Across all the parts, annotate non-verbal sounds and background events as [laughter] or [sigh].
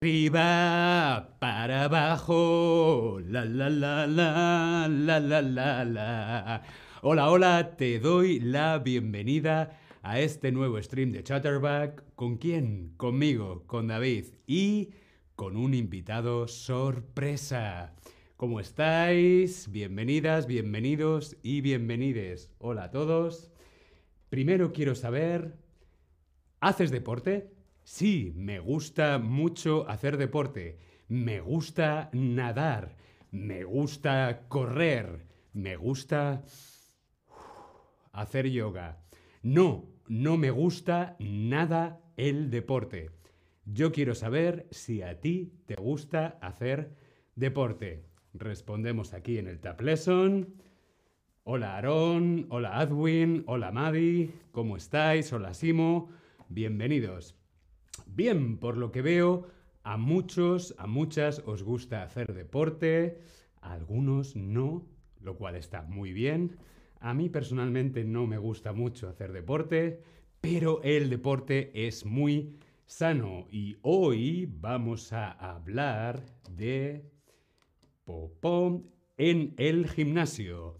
Arriba, para abajo, la la la la, la la la la. Hola, hola, te doy la bienvenida a este nuevo stream de Chatterback. ¿Con quién? Conmigo, con David y con un invitado sorpresa. ¿Cómo estáis? Bienvenidas, bienvenidos y bienvenides. Hola a todos. Primero quiero saber, ¿haces deporte? Sí, me gusta mucho hacer deporte. Me gusta nadar. Me gusta correr. Me gusta hacer yoga. No, no me gusta nada el deporte. Yo quiero saber si a ti te gusta hacer deporte. Respondemos aquí en el Tap Lesson. Hola Aaron, hola Adwin, hola Maddie, ¿cómo estáis? Hola Simo, bienvenidos. Bien, por lo que veo, a muchos, a muchas os gusta hacer deporte, a algunos no, lo cual está muy bien. A mí personalmente no me gusta mucho hacer deporte, pero el deporte es muy sano y hoy vamos a hablar de popó en el gimnasio.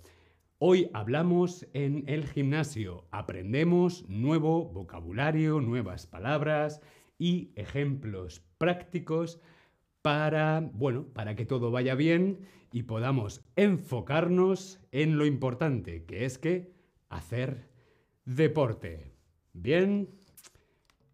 Hoy hablamos en el gimnasio, aprendemos nuevo vocabulario, nuevas palabras, y ejemplos prácticos para, bueno, para que todo vaya bien y podamos enfocarnos en lo importante, que es que hacer deporte. ¿Bien?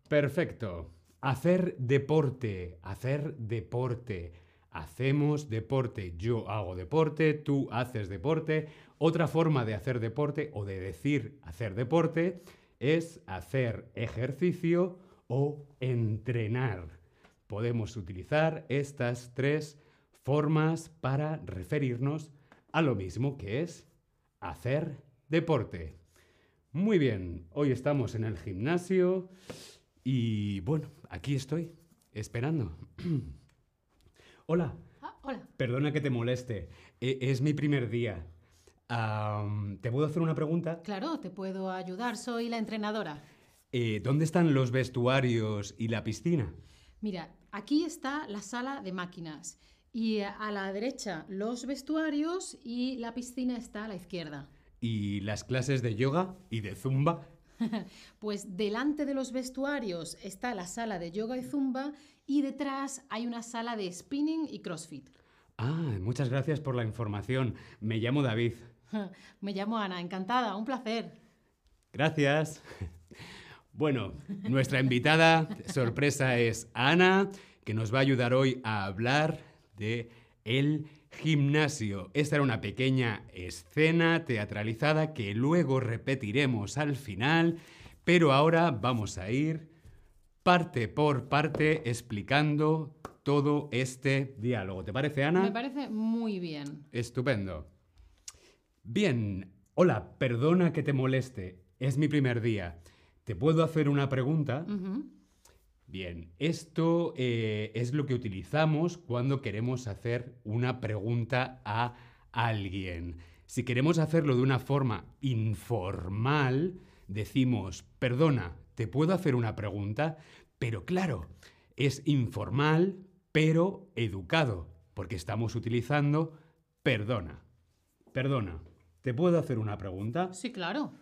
Perfecto. Hacer deporte, hacer deporte. Hacemos deporte. Yo hago deporte, tú haces deporte. Otra forma de hacer deporte o de decir hacer deporte es hacer ejercicio o entrenar. Podemos utilizar estas tres formas para referirnos a lo mismo que es hacer deporte. Muy bien, hoy estamos en el gimnasio y bueno, aquí estoy, esperando. [clears throat] hola. Ah, hola. Perdona que te moleste, e, es mi primer día. ¿Te puedo hacer una pregunta? Claro, te puedo ayudar, soy la entrenadora. Eh, ¿Dónde están los vestuarios y la piscina? Mira, aquí está la sala de máquinas y a la derecha los vestuarios y la piscina está a la izquierda. ¿Y las clases de yoga y de zumba? [laughs] pues delante de los vestuarios está la sala de yoga y zumba y detrás hay una sala de spinning y crossfit. Ah, muchas gracias por la información. Me llamo David. [laughs] Me llamo Ana, encantada, un placer. Gracias. [laughs] Bueno, nuestra invitada sorpresa es Ana, que nos va a ayudar hoy a hablar de el gimnasio. Esta era una pequeña escena teatralizada que luego repetiremos al final, pero ahora vamos a ir parte por parte explicando todo este diálogo. ¿Te parece, Ana? Me parece muy bien. Estupendo. Bien, hola, perdona que te moleste. Es mi primer día. ¿Te puedo hacer una pregunta? Bien, esto eh, es lo que utilizamos cuando queremos hacer una pregunta a alguien. Si queremos hacerlo de una forma informal, decimos, perdona, ¿te puedo hacer una pregunta? Pero claro, es informal, pero educado, porque estamos utilizando perdona. Perdona, ¿te puedo hacer una pregunta? Sí, claro.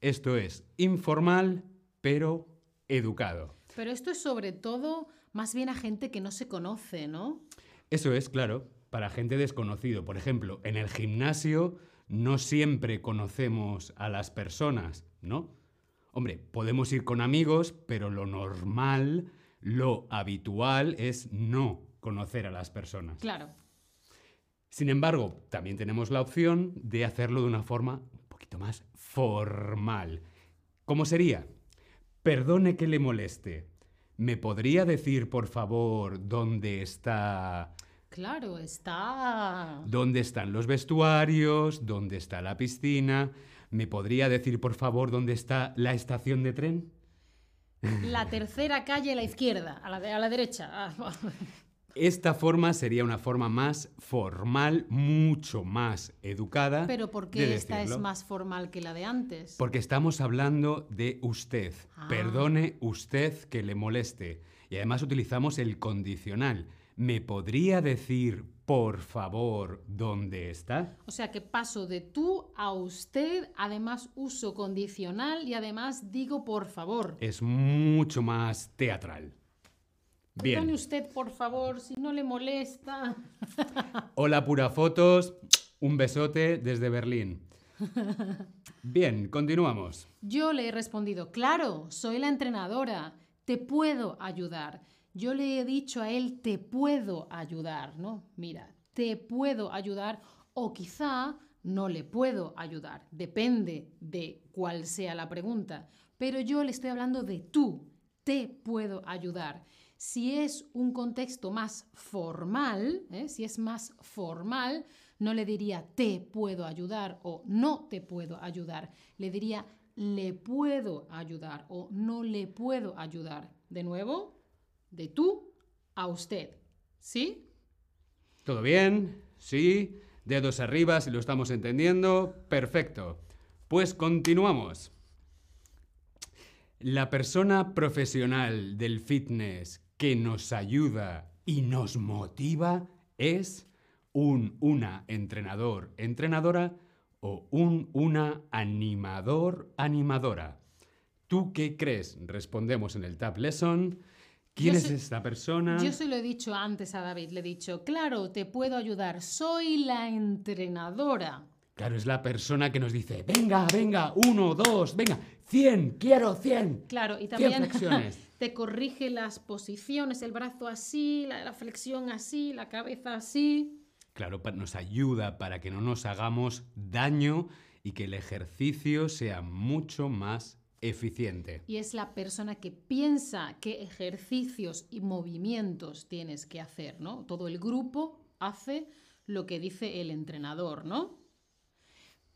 Esto es informal, pero educado. Pero esto es sobre todo más bien a gente que no se conoce, ¿no? Eso es, claro, para gente desconocido. Por ejemplo, en el gimnasio no siempre conocemos a las personas, ¿no? Hombre, podemos ir con amigos, pero lo normal, lo habitual es no conocer a las personas. Claro. Sin embargo, también tenemos la opción de hacerlo de una forma más formal. ¿Cómo sería? Perdone que le moleste. ¿Me podría decir, por favor, dónde está... Claro, está... ¿Dónde están los vestuarios? ¿Dónde está la piscina? ¿Me podría decir, por favor, dónde está la estación de tren? La tercera calle a la izquierda, a la, a la derecha. Esta forma sería una forma más formal, mucho más educada. Pero ¿por qué esta es más formal que la de antes? Porque estamos hablando de usted. Ah. Perdone usted que le moleste. Y además utilizamos el condicional. ¿Me podría decir, por favor, dónde está? O sea que paso de tú a usted, además uso condicional y además digo por favor. Es mucho más teatral. Perdone Bien. usted, por favor, si no le molesta. [laughs] Hola, pura fotos. Un besote desde Berlín. Bien, continuamos. Yo le he respondido, claro, soy la entrenadora, te puedo ayudar. Yo le he dicho a él, te puedo ayudar, ¿no? Mira, te puedo ayudar o quizá no le puedo ayudar, depende de cuál sea la pregunta. Pero yo le estoy hablando de tú, te puedo ayudar. Si es un contexto más formal, ¿eh? si es más formal, no le diría te puedo ayudar o no te puedo ayudar. Le diría le puedo ayudar o no le puedo ayudar. De nuevo, de tú a usted. ¿Sí? ¿Todo bien? ¿Sí? Dedos arriba si lo estamos entendiendo. Perfecto. Pues continuamos. La persona profesional del fitness que nos ayuda y nos motiva es un una entrenador entrenadora o un una animador animadora. ¿Tú qué crees? Respondemos en el Tab Lesson. ¿Quién Yo es esta persona? Yo se lo he dicho antes a David, le he dicho, claro, te puedo ayudar, soy la entrenadora. Claro, es la persona que nos dice, venga, venga, uno, dos, venga, cien, quiero cien. Claro, y 100 también flexiones. [laughs] te corrige las posiciones, el brazo así, la, la flexión así, la cabeza así. Claro, nos ayuda para que no nos hagamos daño y que el ejercicio sea mucho más eficiente. Y es la persona que piensa qué ejercicios y movimientos tienes que hacer, ¿no? Todo el grupo hace lo que dice el entrenador, ¿no?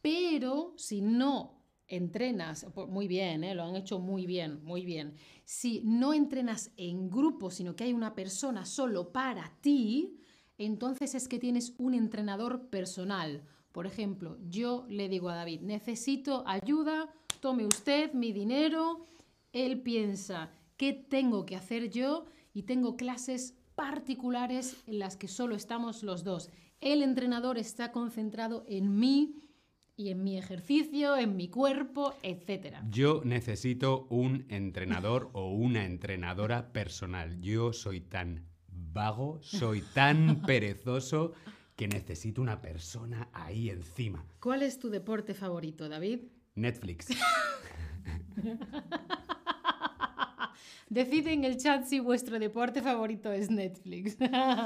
Pero si no entrenas, muy bien, ¿eh? lo han hecho muy bien, muy bien. Si no entrenas en grupo, sino que hay una persona solo para ti, entonces es que tienes un entrenador personal. Por ejemplo, yo le digo a David, necesito ayuda, tome usted mi dinero. Él piensa, ¿qué tengo que hacer yo? Y tengo clases particulares en las que solo estamos los dos. El entrenador está concentrado en mí y en mi ejercicio, en mi cuerpo, etc. Yo necesito un entrenador o una entrenadora personal. Yo soy tan vago, soy tan [laughs] perezoso que necesito una persona ahí encima. ¿Cuál es tu deporte favorito, David? Netflix. [laughs] Decid en el chat si vuestro deporte favorito es Netflix.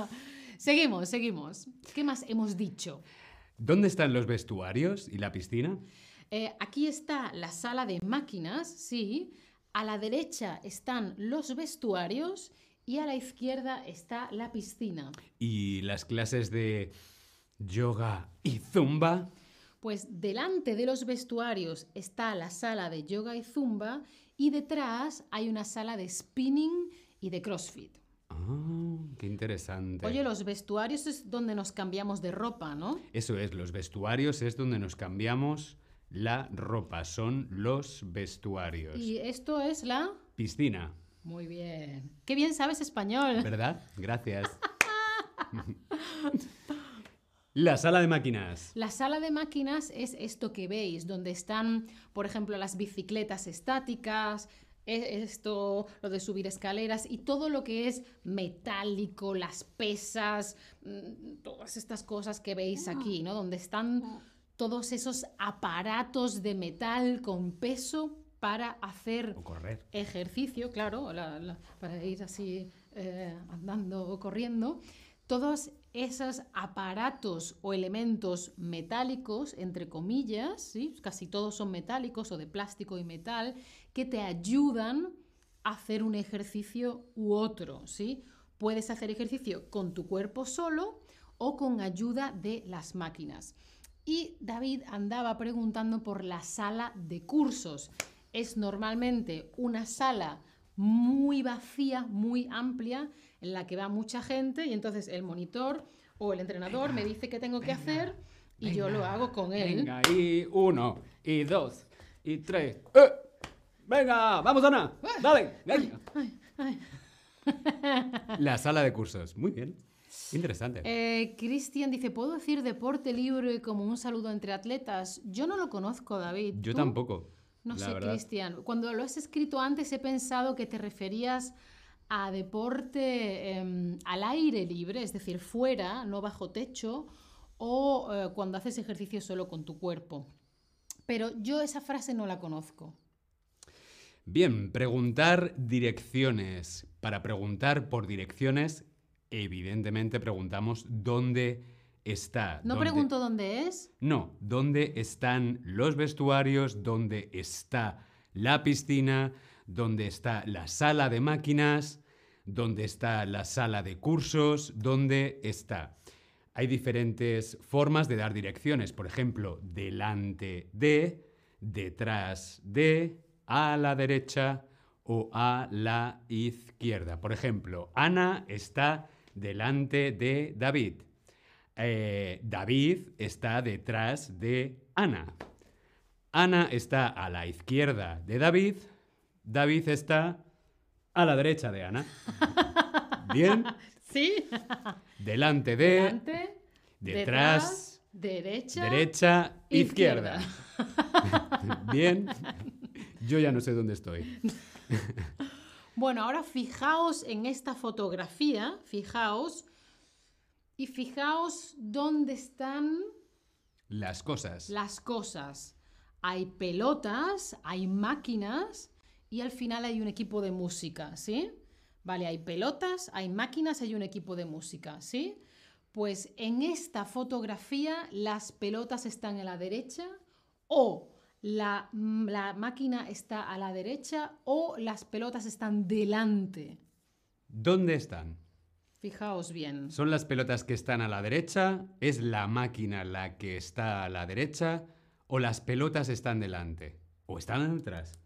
[laughs] seguimos, seguimos. ¿Qué más hemos dicho? ¿Dónde están los vestuarios y la piscina? Eh, aquí está la sala de máquinas, sí. A la derecha están los vestuarios y a la izquierda está la piscina. ¿Y las clases de yoga y zumba? Pues delante de los vestuarios está la sala de yoga y zumba y detrás hay una sala de spinning y de crossfit. Ah, qué interesante. Oye, los vestuarios es donde nos cambiamos de ropa, ¿no? Eso es, los vestuarios es donde nos cambiamos la ropa, son los vestuarios. Y esto es la... Piscina, Muy bien. Qué bien sabes español. ¿verdad? Gracias. [laughs] la sala de máquinas. La sala de máquinas es esto que veis, donde están, por ejemplo, las bicicletas estáticas, esto, lo de subir escaleras y todo lo que es metálico, las pesas, mm, todas estas cosas que veis aquí, ¿no? Donde están todos esos aparatos de metal con peso para hacer correr. ejercicio, claro, la- la- para ir así eh, andando o corriendo, todos esos aparatos o elementos metálicos, entre comillas, casi todos son metálicos o de plástico y metal, que te ayudan a hacer un ejercicio u otro. Puedes hacer ejercicio con tu cuerpo solo o con ayuda de las máquinas. Y David andaba preguntando por la sala de cursos. Es normalmente una sala muy vacía, muy amplia, en la que va mucha gente y entonces el monitor o el entrenador me dice qué tengo que hacer y yo lo hago con él. Venga, y uno, y dos, y tres. ¡Eh! Venga, vamos Ana, dale, venga. Ay, ay. La sala de cursos. Muy bien. Interesante. Eh, Cristian dice, ¿puedo decir deporte libre como un saludo entre atletas? Yo no lo conozco, David. Yo ¿Tú? tampoco. No la sé. Cristian. Cuando lo has escrito antes he pensado que te referías a deporte em, al aire libre, es decir, fuera, no bajo techo, o eh, cuando haces ejercicio solo con tu cuerpo. Pero yo esa frase no la conozco. Bien, preguntar direcciones. Para preguntar por direcciones, evidentemente preguntamos dónde está. No dónde- pregunto dónde es. No, dónde están los vestuarios, dónde está la piscina, dónde está la sala de máquinas, dónde está la sala de cursos, dónde está. Hay diferentes formas de dar direcciones, por ejemplo, delante de, detrás de, a la derecha o a la izquierda. Por ejemplo, Ana está delante de David. Eh, David está detrás de Ana. Ana está a la izquierda de David. David está a la derecha de Ana. [laughs] Bien. Sí. Delante de, Delante, detrás, derecha. derecha, izquierda. izquierda. [laughs] Bien. Yo ya no sé dónde estoy. [laughs] Bueno, ahora fijaos en esta fotografía, fijaos, y fijaos dónde están Las cosas. las cosas. Hay pelotas, hay máquinas y al final hay un equipo de música, ¿sí? Vale, hay pelotas, hay máquinas, hay un equipo de música, ¿sí? Pues en esta fotografía las pelotas están a la derecha o la, la máquina está a la derecha o las pelotas están delante. ¿Dónde están? Fijaos bien. ¿Son las pelotas que están a la derecha? ¿Es la máquina la que está a la derecha? ¿O las pelotas están delante? ¿O están detrás?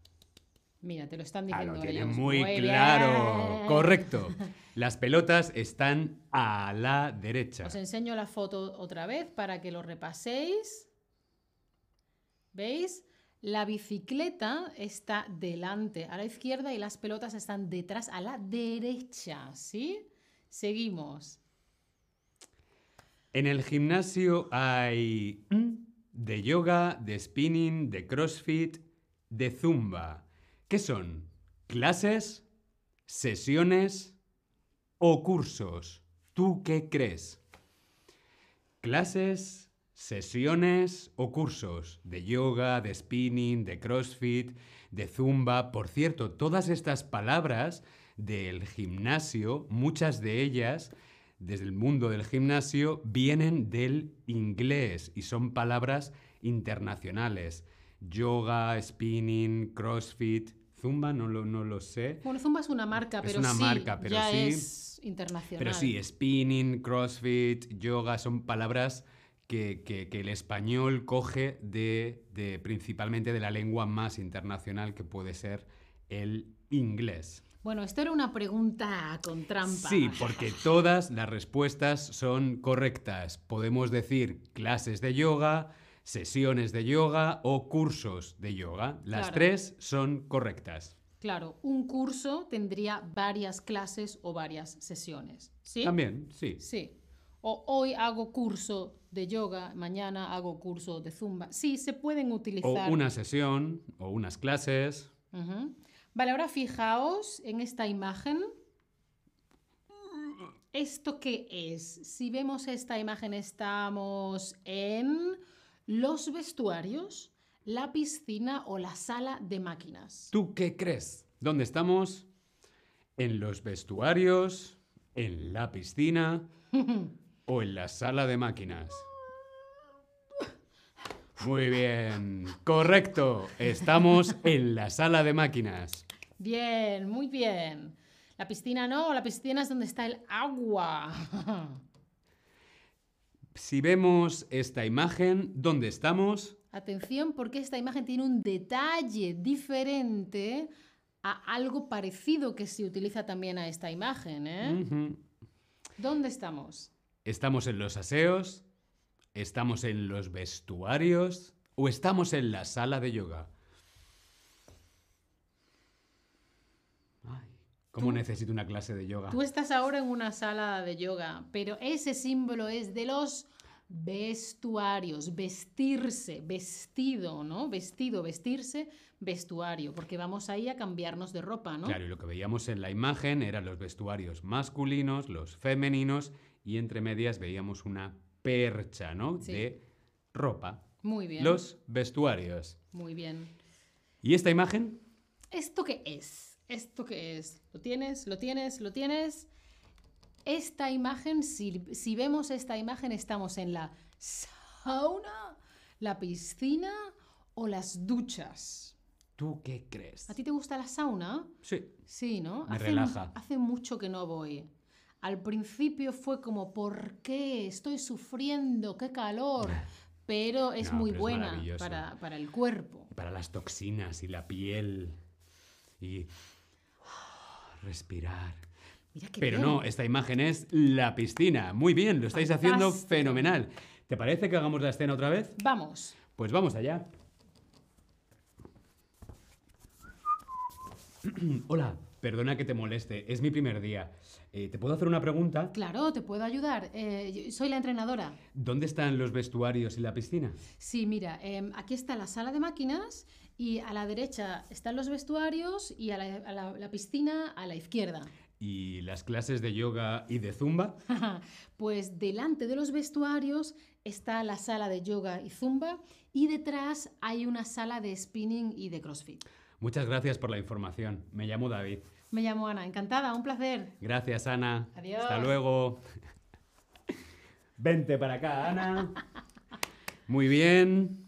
Mira, te lo están Ah, diciendo lo tiene ellos. muy, Muy claro. bien. [laughs] Correcto. Las pelotas están a la derecha. Os enseño la foto otra vez para que lo repaséis. ¿Veis? La bicicleta está delante a la izquierda y las pelotas están detrás a la derecha, ¿sí? Seguimos. En el gimnasio hay mm, de yoga, de spinning, de crossfit, de zumba. ¿Qué son? ¿Clases? ¿Sesiones? ¿O cursos? ¿Tú qué crees? ¿Clases? ¿Sesiones o cursos? De yoga, de spinning, de crossfit, de zumba. Por cierto, todas estas palabras del gimnasio, muchas de ellas desde el mundo del gimnasio vienen del inglés y son palabras internacionales. Yoga, spinning, crossfit, zumba, no lo, no lo sé. Bueno, Zumba es una marca, Es pero una sí, marca, pero ya sí. es internacional. Pero sí, spinning, crossfit, yoga son palabras que, que- que el español coge de, de- principalmente de la lengua más internacional que puede ser el inglés. Bueno, esto era una pregunta con trampa. Sí, porque todas las respuestas son correctas. Podemos decir clases de yoga, sesiones de yoga o cursos de yoga. Las Claro. tres son correctas. Claro, un curso tendría varias clases o varias sesiones. ¿Sí? También, sí. Sí. O hoy hago curso de yoga, mañana hago curso de zumba. Sí, se pueden O utilizar. una sesión o unas clases. Vale, ahora fijaos en esta imagen. ¿Esto qué es? Si vemos esta imagen, estamos en los vestuarios, la piscina o la sala de máquinas. ¿Tú qué crees? ¿Dónde estamos? ¿En los vestuarios? ¿En la piscina? [laughs] ¿O en la sala de máquinas? Muy bien, correcto. Estamos en la sala de máquinas. Bien, muy bien. La piscina no, la piscina es donde está el agua. [laughs] Si vemos esta imagen, ¿dónde estamos? Atención porque esta imagen tiene un detalle diferente a algo parecido que se utiliza también a esta imagen. ¿eh? ¿Dónde estamos? ¿Estamos en los aseos? ¿Estamos en los vestuarios? ¿O estamos en la sala de yoga? ¿Cómo necesito una clase de yoga? Tú estás ahora en una sala de yoga, pero ese símbolo es de los vestuarios, vestirse, vestido, ¿no? Vestido, vestirse, vestuario, porque vamos ahí a cambiarnos de ropa, ¿no? Claro, y lo que veíamos en la imagen eran los vestuarios masculinos, los femeninos, y entre medias veíamos una percha, ¿no? Sí. De ropa. Muy bien. Los vestuarios. Muy bien. ¿Y esta imagen? ¿Esto qué es? ¿Esto qué es? ¿Lo tienes? ¿Lo tienes? ¿Lo tienes? Esta imagen, si, si vemos esta imagen, estamos en la sauna, la piscina o las duchas. ¿Tú qué crees? ¿A ti te gusta la sauna? Sí. Sí, ¿no? Me hace, relaja. Hace mucho que no voy. Al principio fue como, ¿por qué? Estoy sufriendo, qué calor. [laughs] Pero es No, muy pero buena para, para el cuerpo. Para las toxinas y la piel. Y respirar. Mira qué Pero bien. no, esta imagen es la piscina. Muy bien, lo estáis haciendo fenomenal. ¿Te parece que hagamos la escena otra vez? Vamos. Pues vamos allá. [clears throat] Hola, perdona que te moleste, es mi primer día. Eh, ¿Te puedo hacer una pregunta? Claro, te puedo ayudar. Eh, soy la entrenadora. ¿Dónde están los vestuarios y la piscina? Sí, mira, em, aquí está la sala de máquinas y a la derecha están los vestuarios y a la, a la- la piscina a la izquierda. ¿Y las clases de yoga y de zumba? [laughs] pues delante de los vestuarios está la sala de yoga y zumba y detrás hay una sala de spinning y de crossfit. Muchas gracias por la información. Me llamo David. Me llamo Ana, encantada, un placer. Gracias, Ana. Adiós. Hasta luego. [laughs] Vente para acá, Ana. [laughs] Muy bien.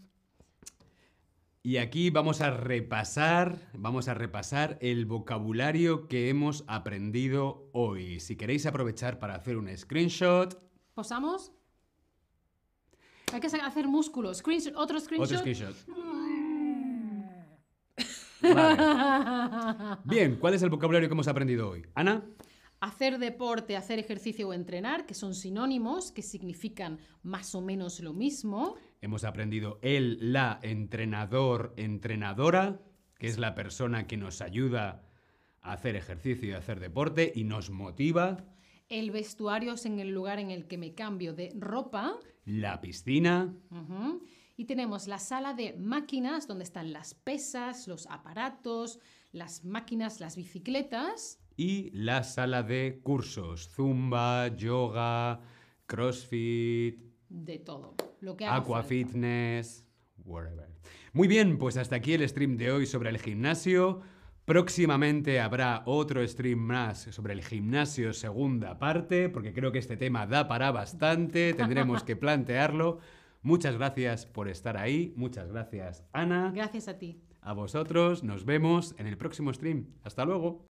Y aquí vamos a repasar, vamos a repasar el vocabulario que hemos aprendido hoy. Si queréis aprovechar para hacer un screenshot, ¿Posamos? Hay que hacer músculos. Screenshot, otro screenshot. otro screenshot. [laughs] Vale. Bien, ¿cuál es el vocabulario que hemos aprendido hoy? Ana, Hacer deporte, hacer ejercicio o entrenar, que son sinónimos, que significan más o menos lo mismo. Hemos aprendido el, la, entrenador, entrenadora, que es la persona que nos ayuda a hacer ejercicio y a hacer deporte y nos motiva. El vestuario es en el lugar en el que me cambio de ropa. La piscina. Y tenemos la sala de máquinas, donde están las pesas, los aparatos, las máquinas, las bicicletas. y la sala de cursos, zumba, yoga, crossfit, De todo. Lo que haga aqua falta. fitness, whatever. Muy bien, pues hasta aquí el stream de hoy sobre el gimnasio. Próximamente habrá otro stream más sobre el gimnasio segunda parte, porque creo que este tema da para bastante, [laughs] tendremos que plantearlo. Muchas gracias por estar ahí, muchas gracias Ana, Gracias a ti. a vosotros, nos vemos en el próximo stream. Hasta luego.